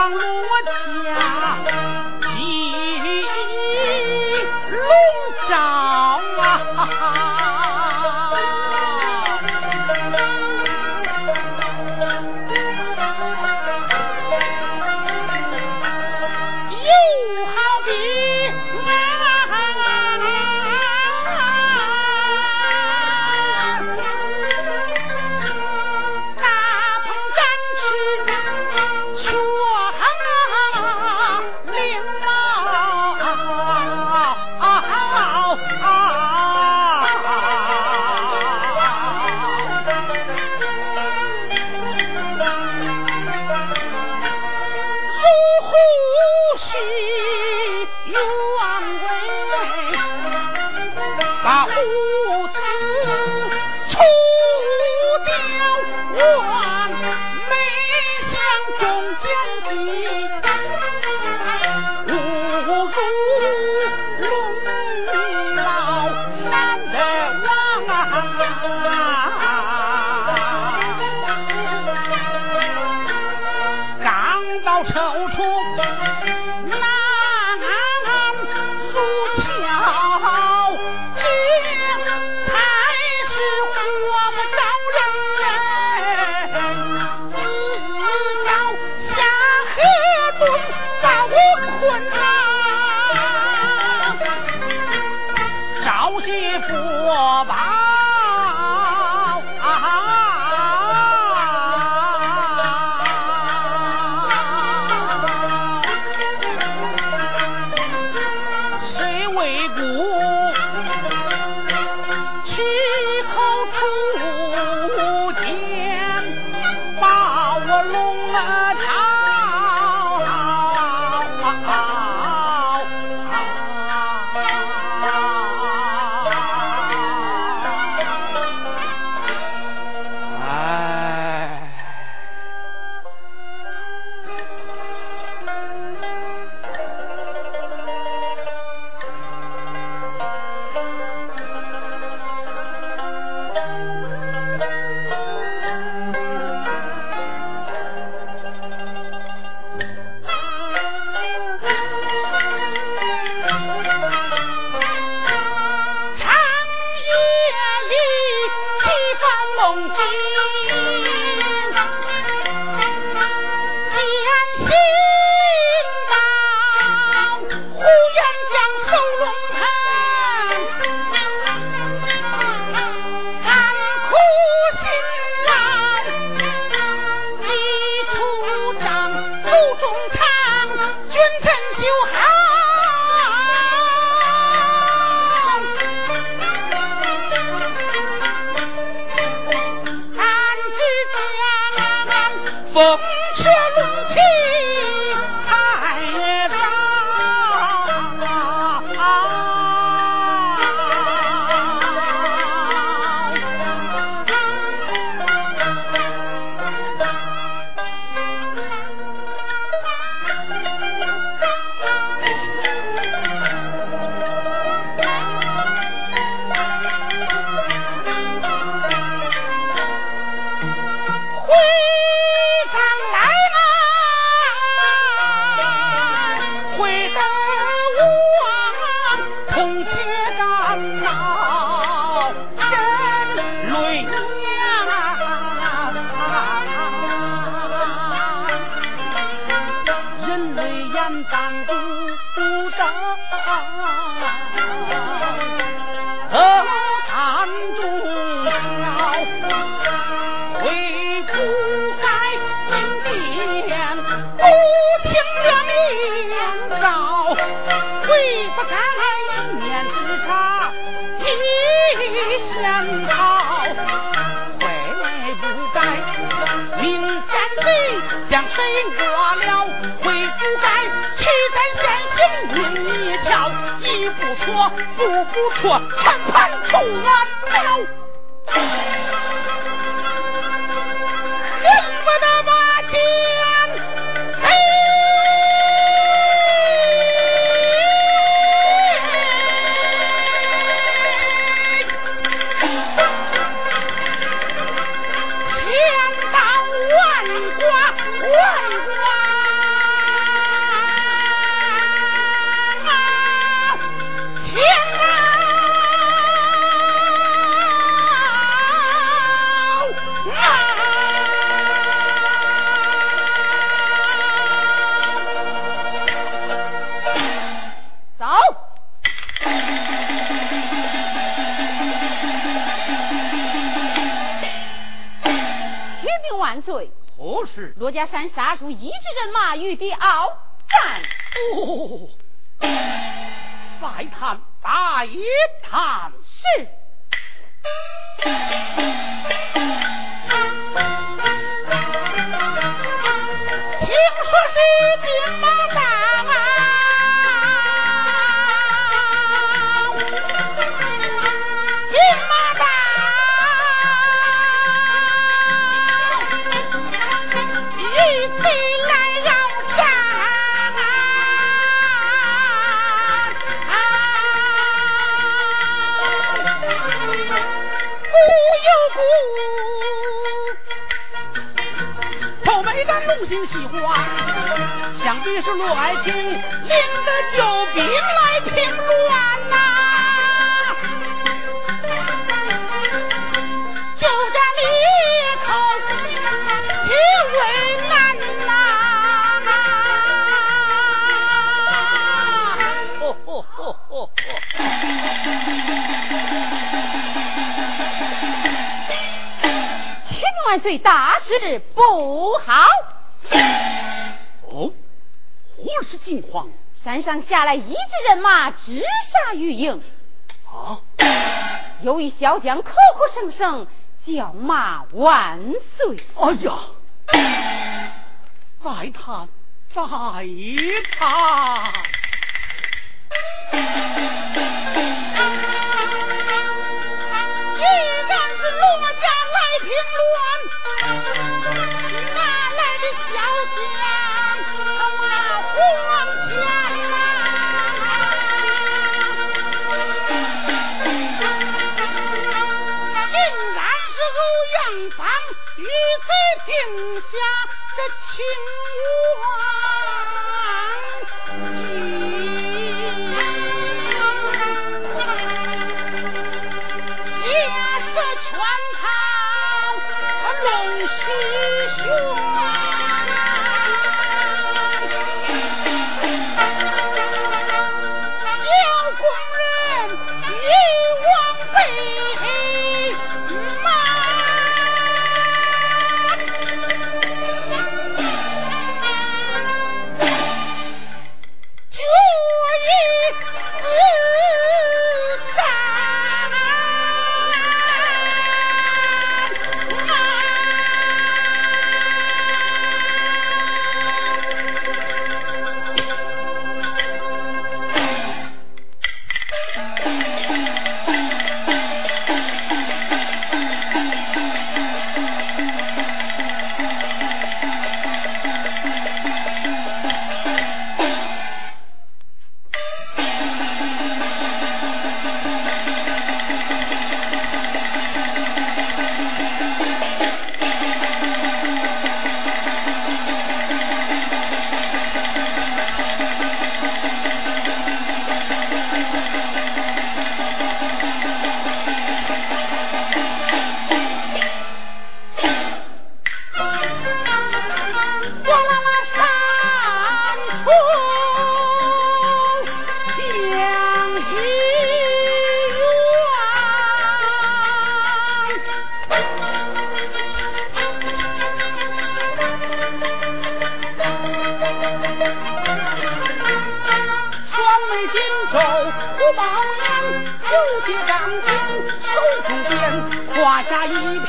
望我家。God. 将黑饿了，悔不该，屈在险行困一跳，一不错，步不错，枪盘错乱了，恨不得把心。何事？罗家山杀出一支人马与敌鏖战。哦，再谈，再谈是。何是惊慌？山上下来一支人马，直杀玉营。啊！有一小将口口声声叫骂万岁。哎呀！再谈，再谈。定下这秦王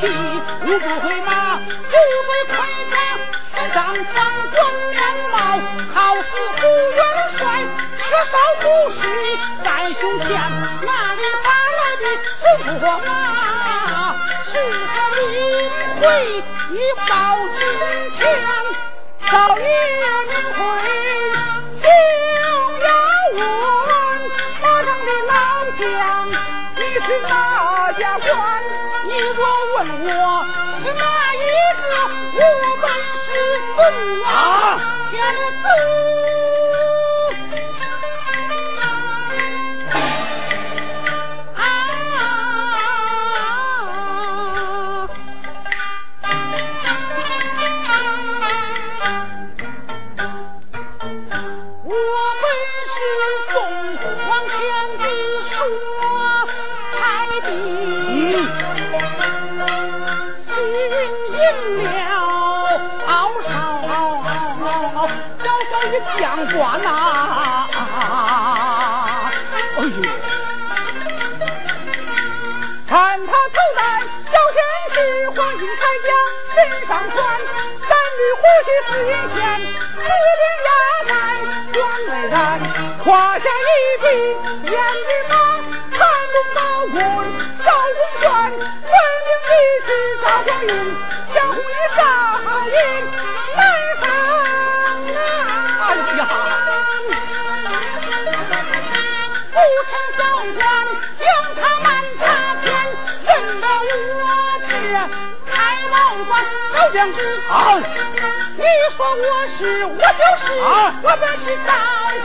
五不回马，五对盔甲，身上穿官棉袄，好似武元帅。身上不絮在胸前，哪里打来的？是啊马，个里回一到军前，少爷您回。我是哪一个？我本是孙家的子。是，我就是，我本是赵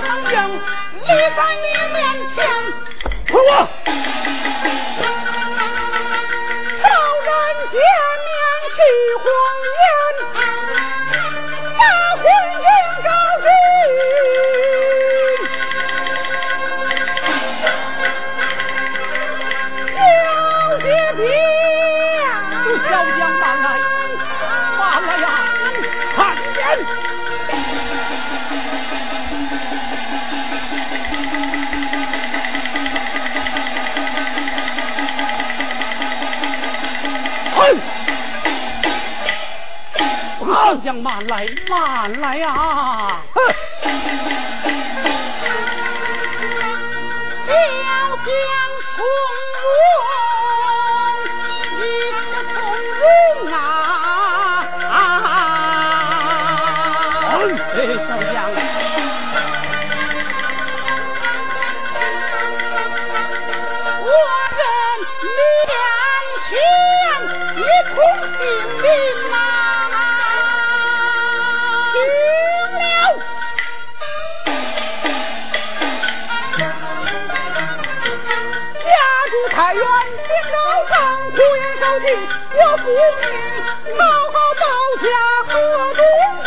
匡胤，立在你面前。将慢来，慢来啊！我父命，好好保家河东去。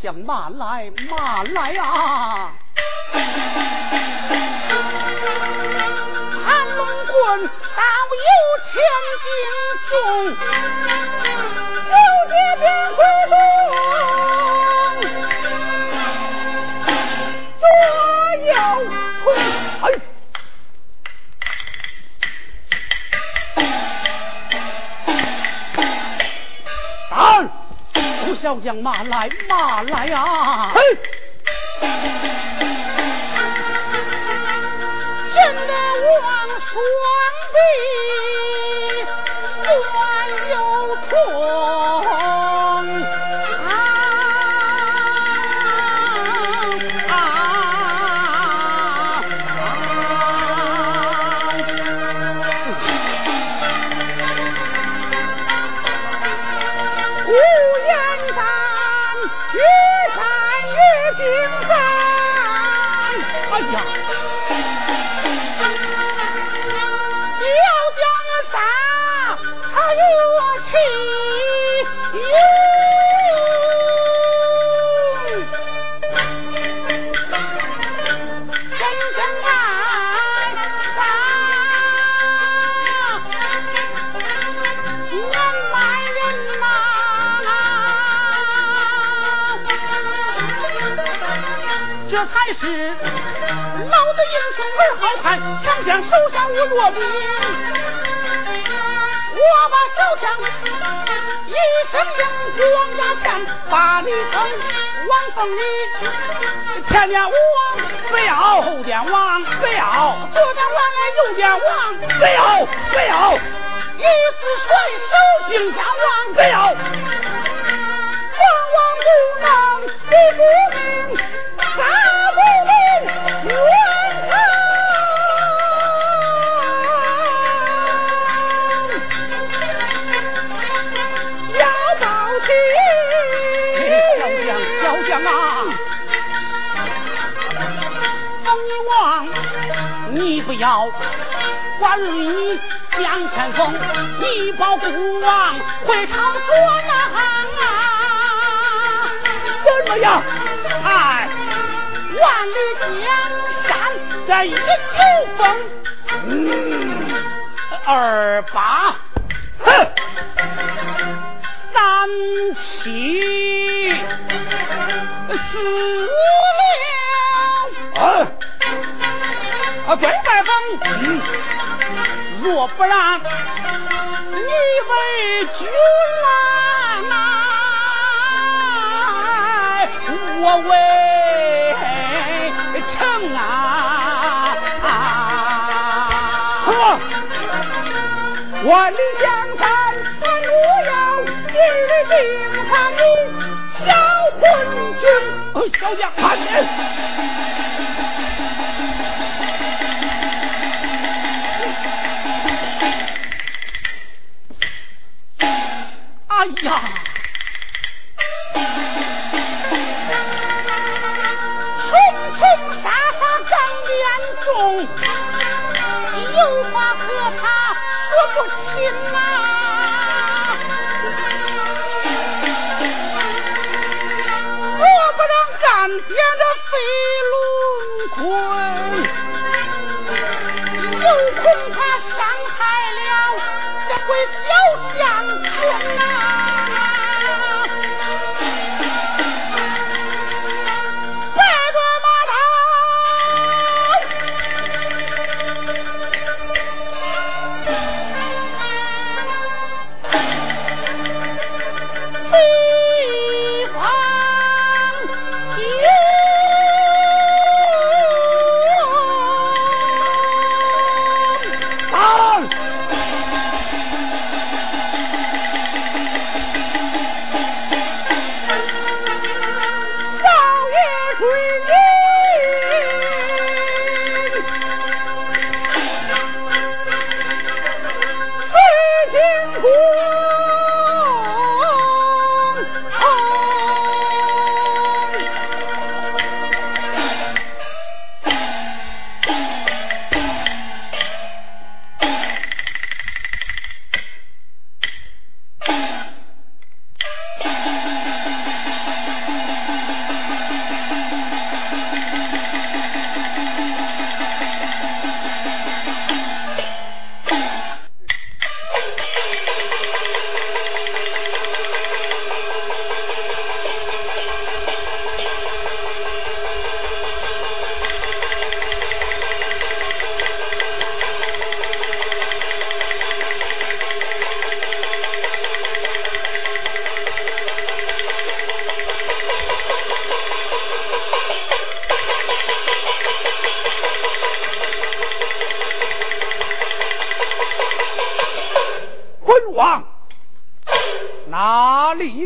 将慢来，慢来呀！盘龙棍倒有千斤重，九节便挥动，小将马来马来啊！嘿，见得我双臂。还是老子英雄儿好汉，强将手下无弱兵。我把小将一生养，王家千把里层，王封你，千年王，不要后天王，不要左天王来，右天王，不要不要，一字甩手定家王，不要王王不能立不平，要管理江山风，一保孤王会朝作难啊！怎么样？哎，万里江山在一秋风，嗯，二八，哼。嗯，若不然，你为君来、我为臣啊。我李江山，但我要今日定他名，小昏君。小将，看你。哎呀。冲冲杀杀张连中有话和他说不清啊。我不能干爹这飞龙困又恐怕伤害了这回小将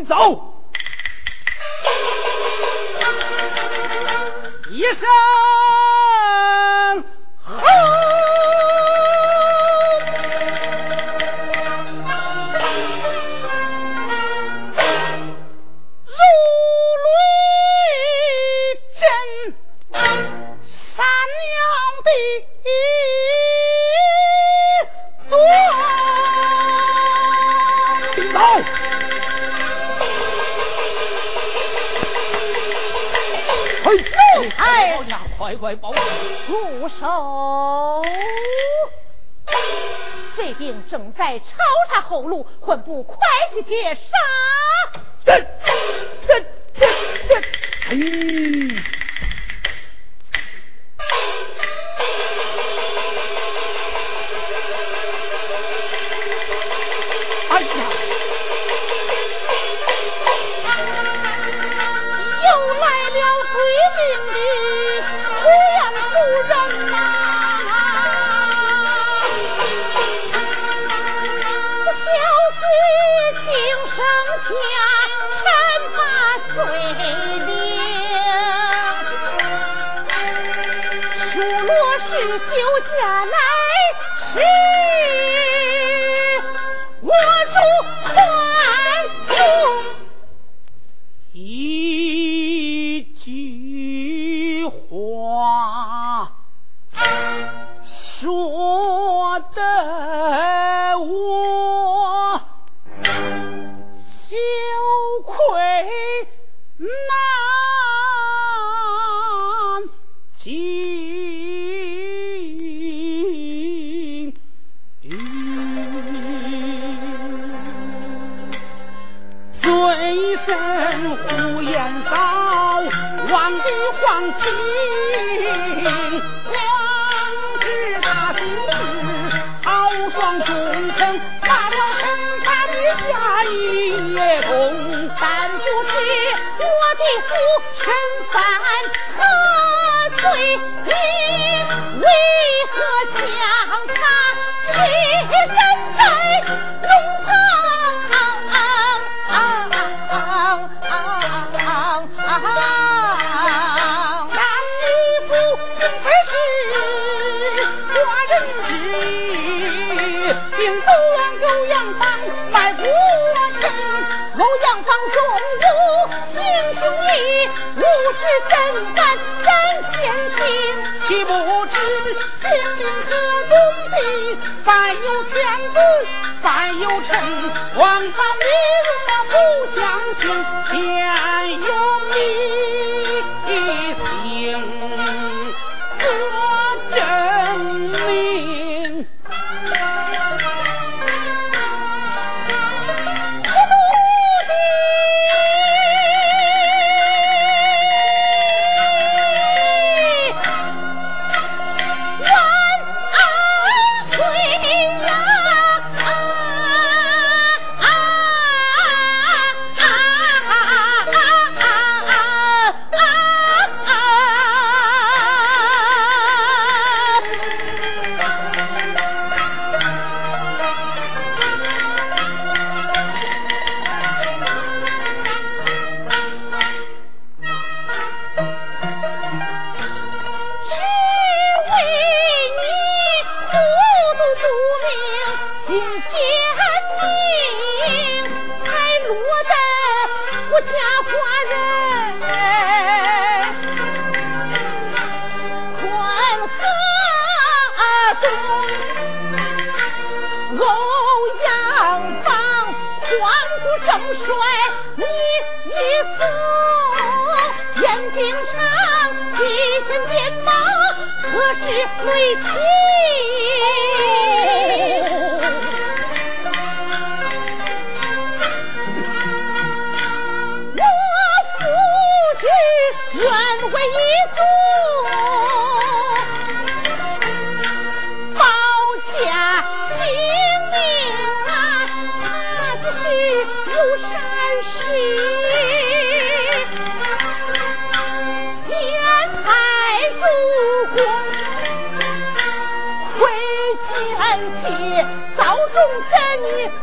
走。一声吼，如雷震，山腰的断。走。奴才，老娘快快报住手！贼兵正在抄杀后路，混不快去截杀！这这这这，哎欧阳芳纵无行凶义，无知怎敢真先行？岂不知兵临河东地，凡有天子，凡有臣，王法明他不相信，天有迷每天你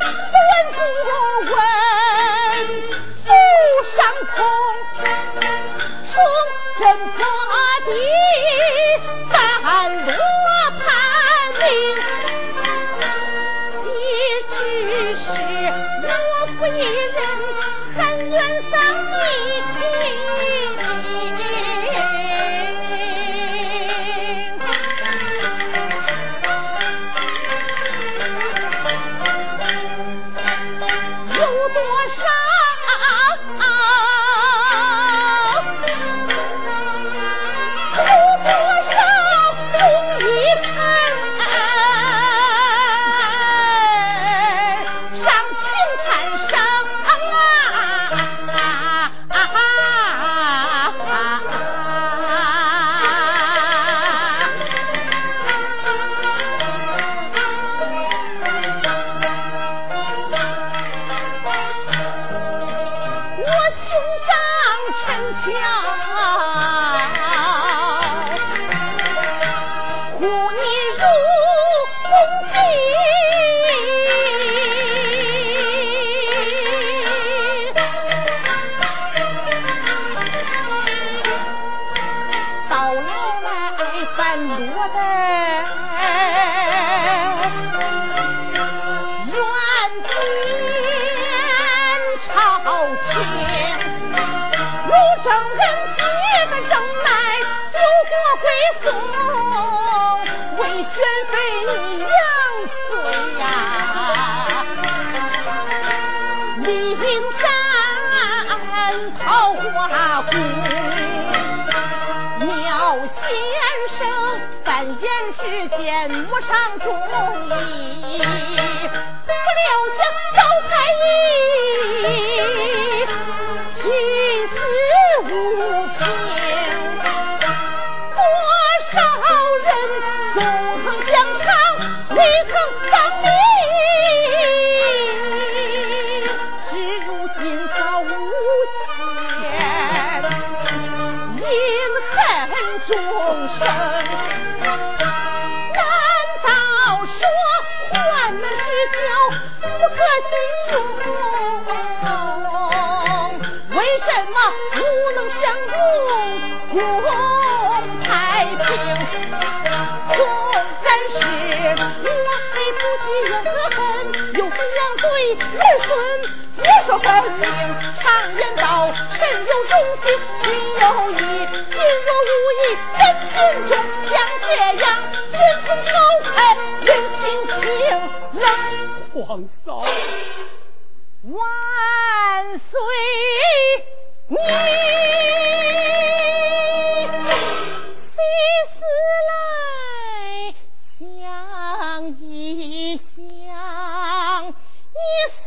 莫上中意，不留下招才医，妻死无情，多少人纵横疆场未曾丧命，只如今他无限饮恨终生。别说分明，常言道，臣有忠心，君有义。今若无义，人心中像这样，心中愁开，人心清冷。皇嫂，万岁！你西思来想一想，你西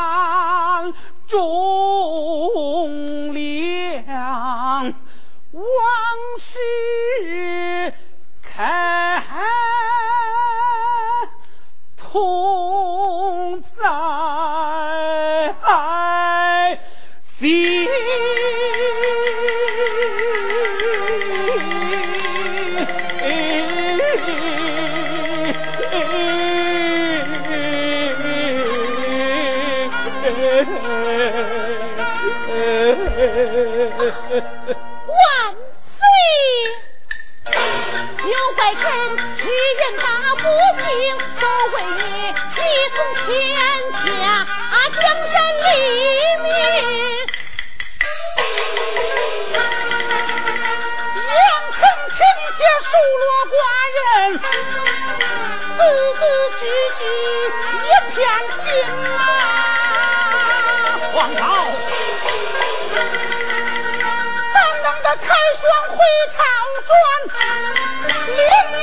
当中梁往事开字字句句一片心啊！皇朝。开双回朝转，里面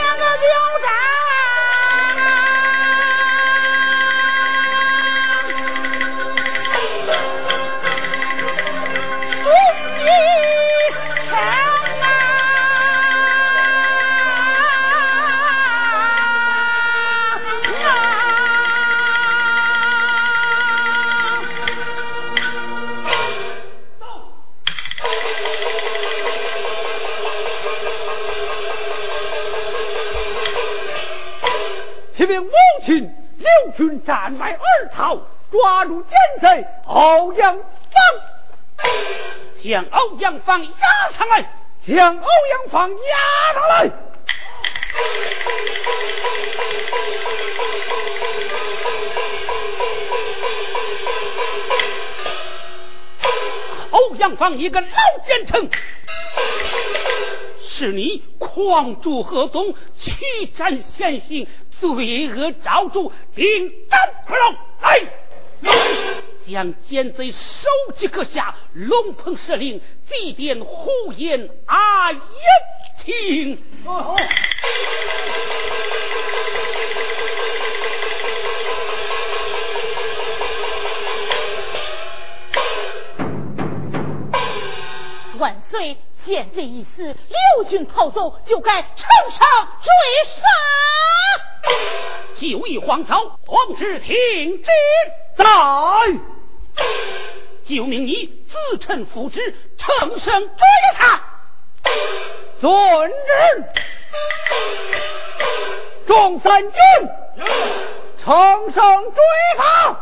战败而逃，抓住奸贼欧阳芳，将欧阳芳押上来，将欧阳芳押上来。欧阳芳，一个老奸臣，是你狂逐河东，驱斩先行，罪恶昭著，定。将奸贼收集阁下，龙鹏设令，祭奠呼延阿延庆。万岁！奸贼一死，六军逃走，就该乘上追杀。就义皇草，皇旨听旨，在。就命你自称父职，乘胜追杀。遵旨。众三军，乘胜追杀。